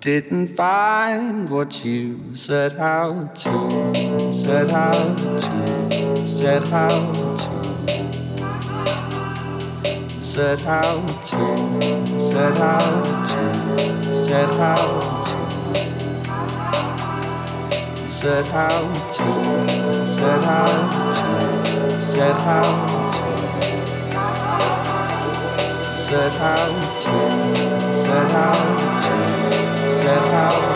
didn't find what you set out to, set out to, set out to, set out to, set out to, set out to set out to, set out to, set out to, set out set out let out.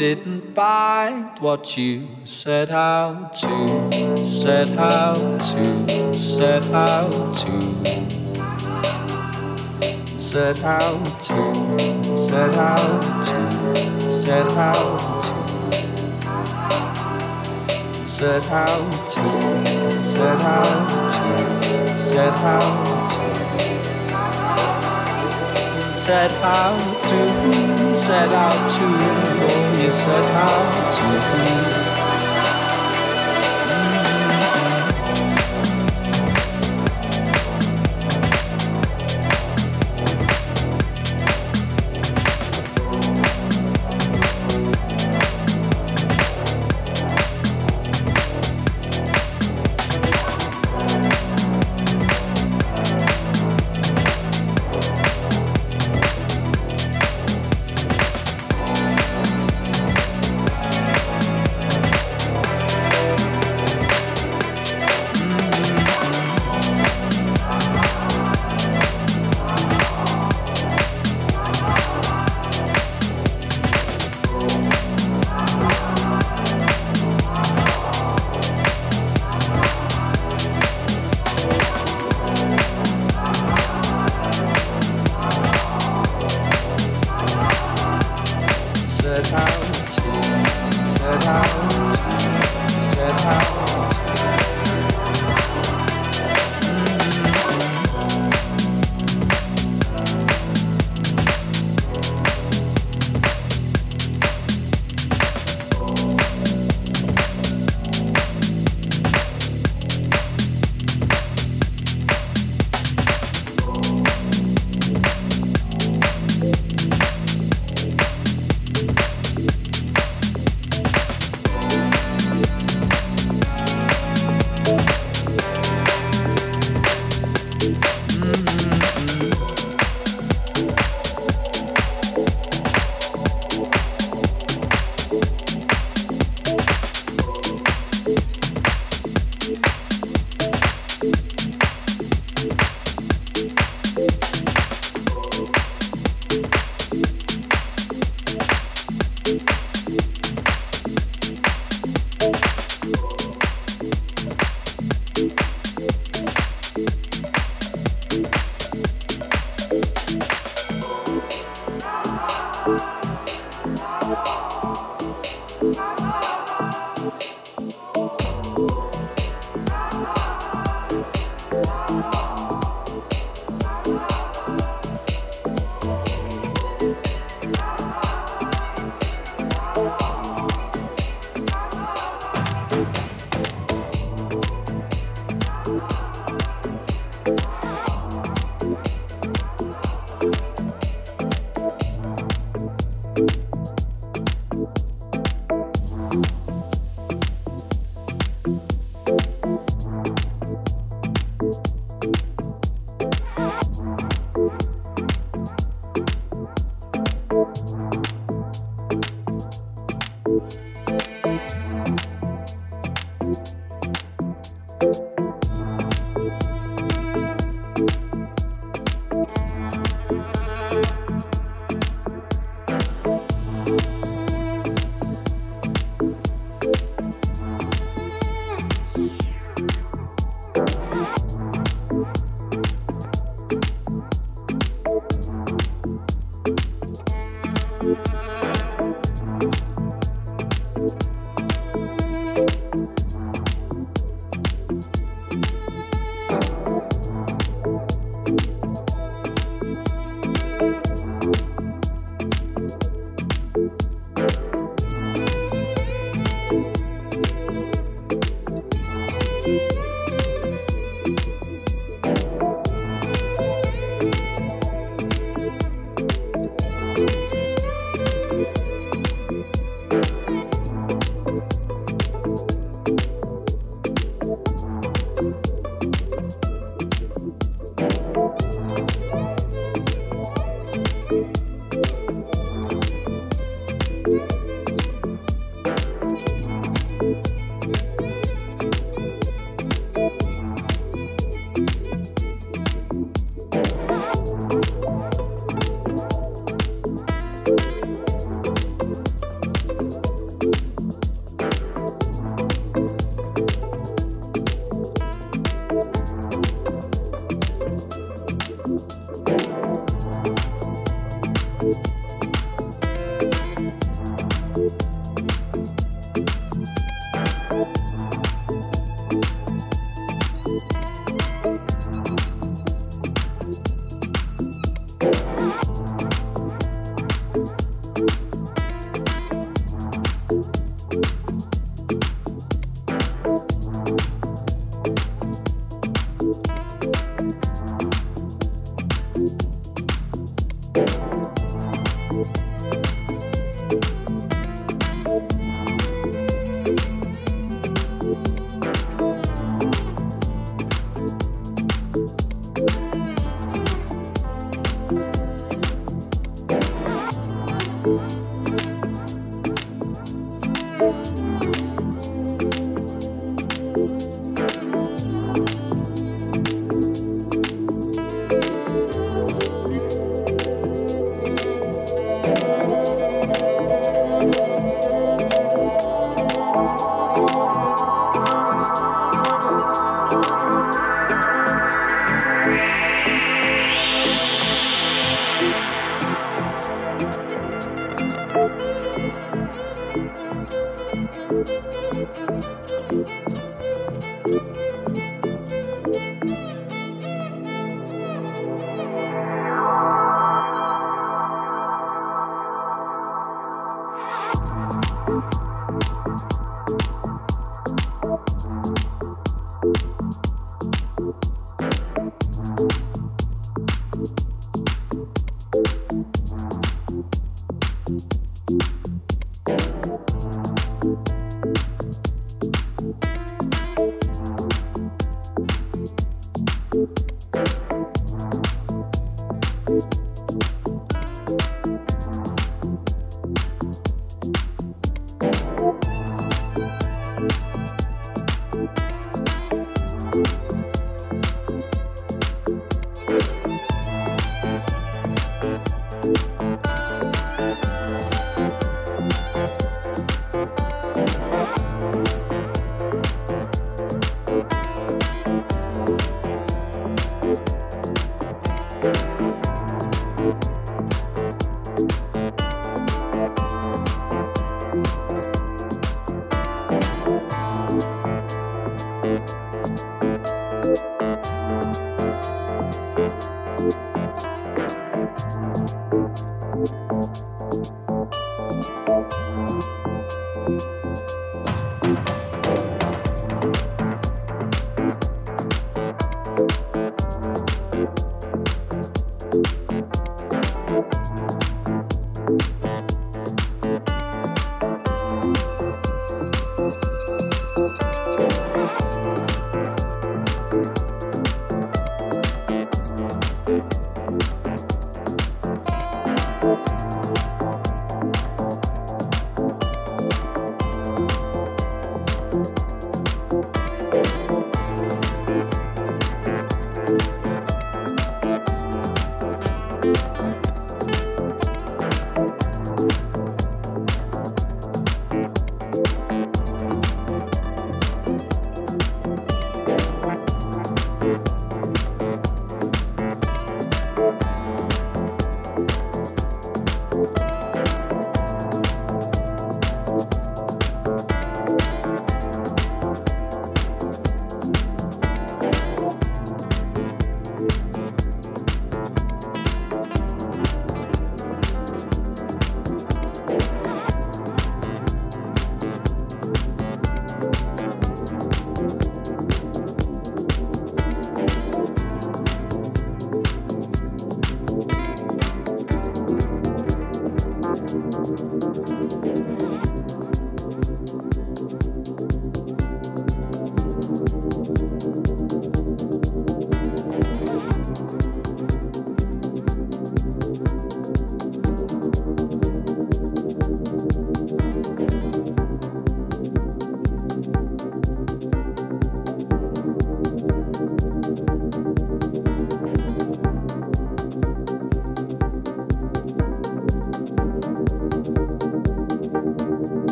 didn't find what you set out to, set out to, set out to, set out to, set out to, set out to, set out to, set out to, set out set out to, set out to, said how to me.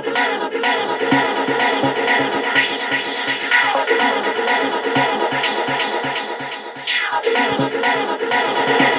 Thank you.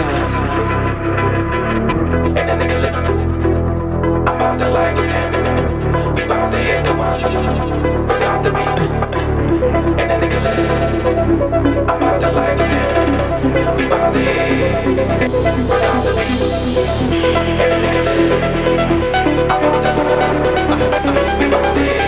And a nigga living. I'm about to light was handing. We about to hit the watch. The beat. And a nigga. I'm to light handing. We to hit. The beat. And a nigga. I'm about to light. To hit.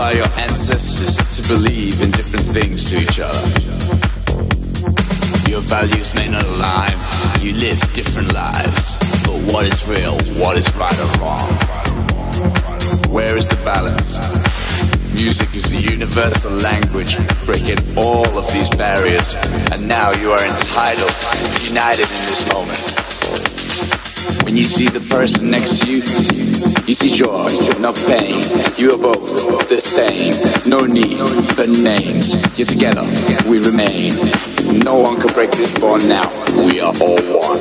by your ancestors to believe in different things to each other. Your values may not align, you live different lives. But what is real, what is right or wrong? Where is the balance? Music is the universal language, breaking all of these barriers, and now you are entitled, united in this moment. When you see the person next to you, you see joy, not pain need the names. Yet together we remain. No one can break this bond now. We are all one.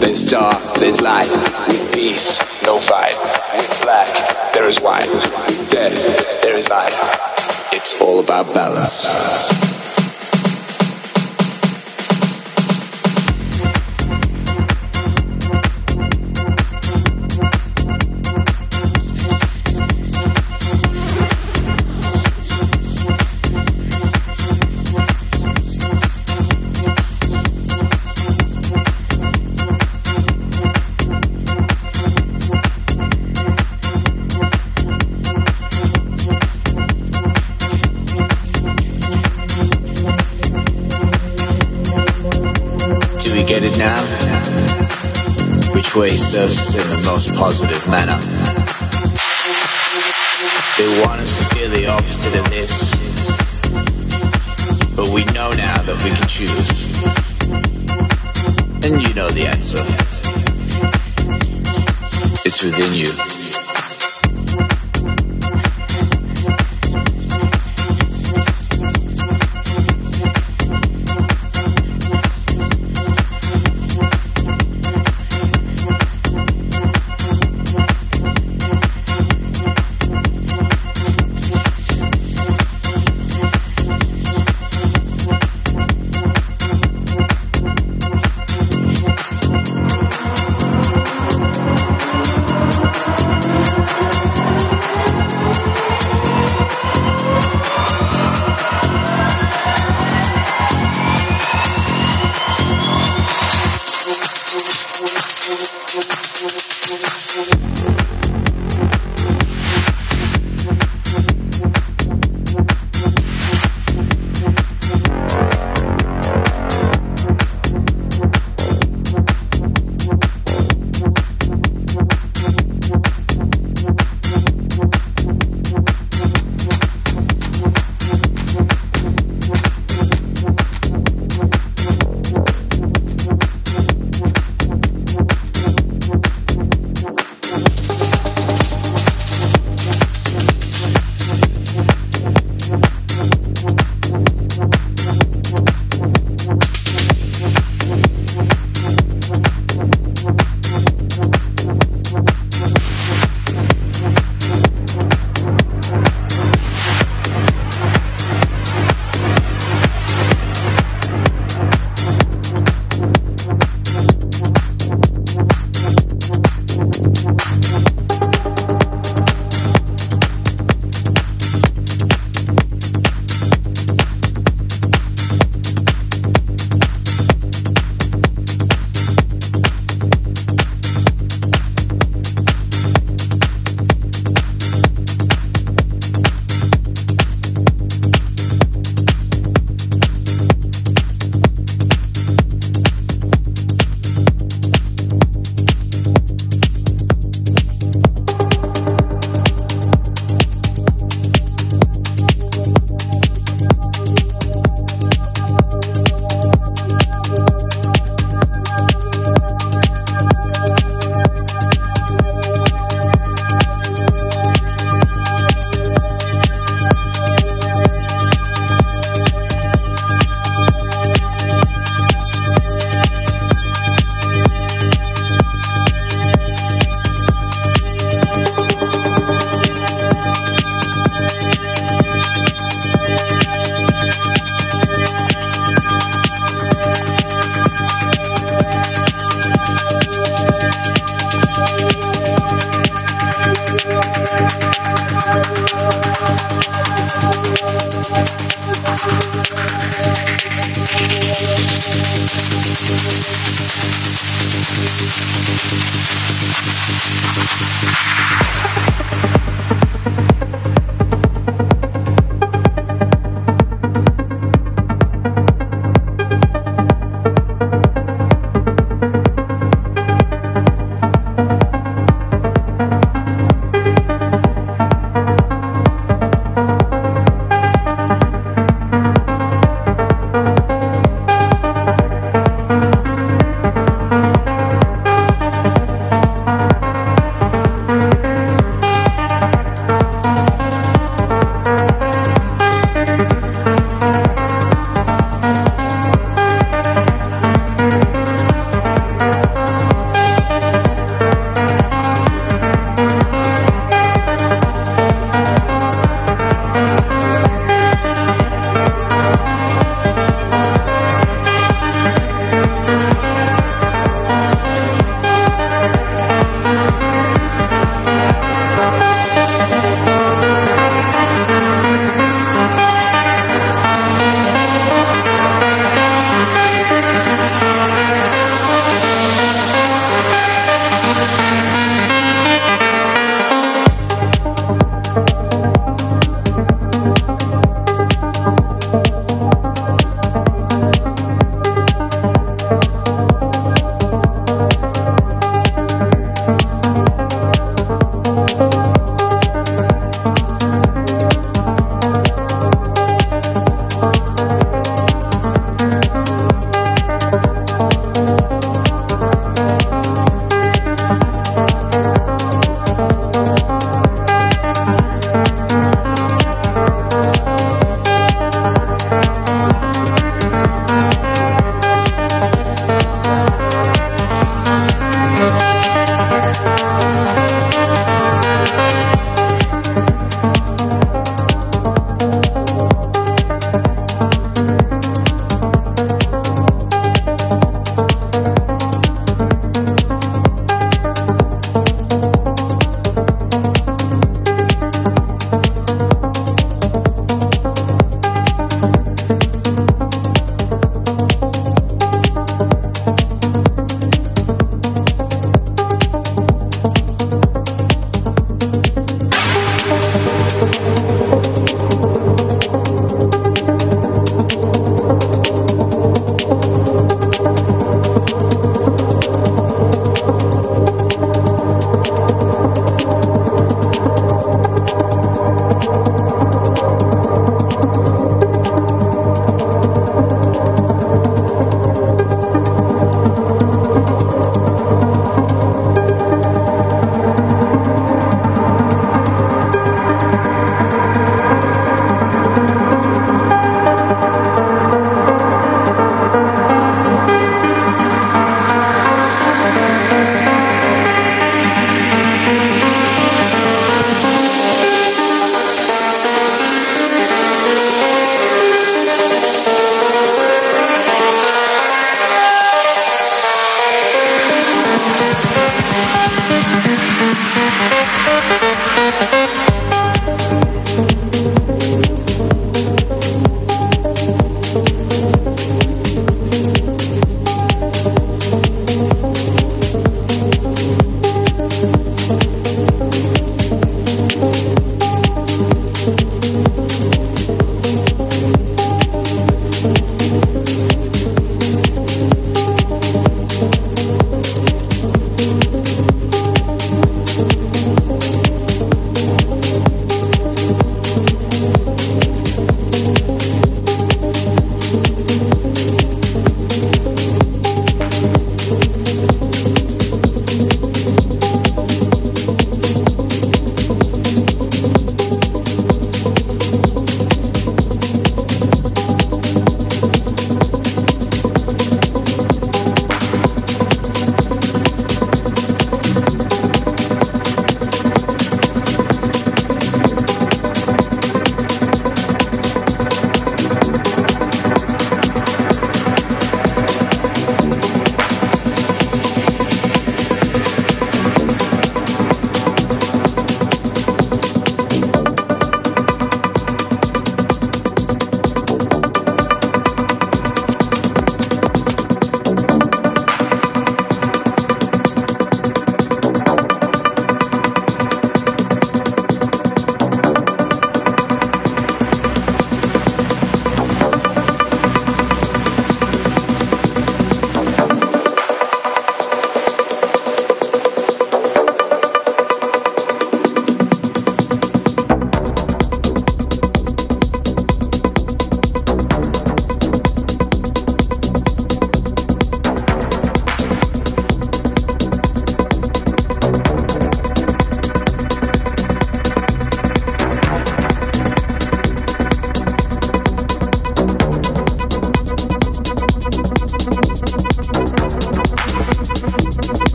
There's dark, there's light, with peace, no fight. With black, there is white. With death, there is life. It's all about balance. in the most positive manner. They want us to feel the opposite of this, but we know now that we can choose. And you know the answer. It's within you.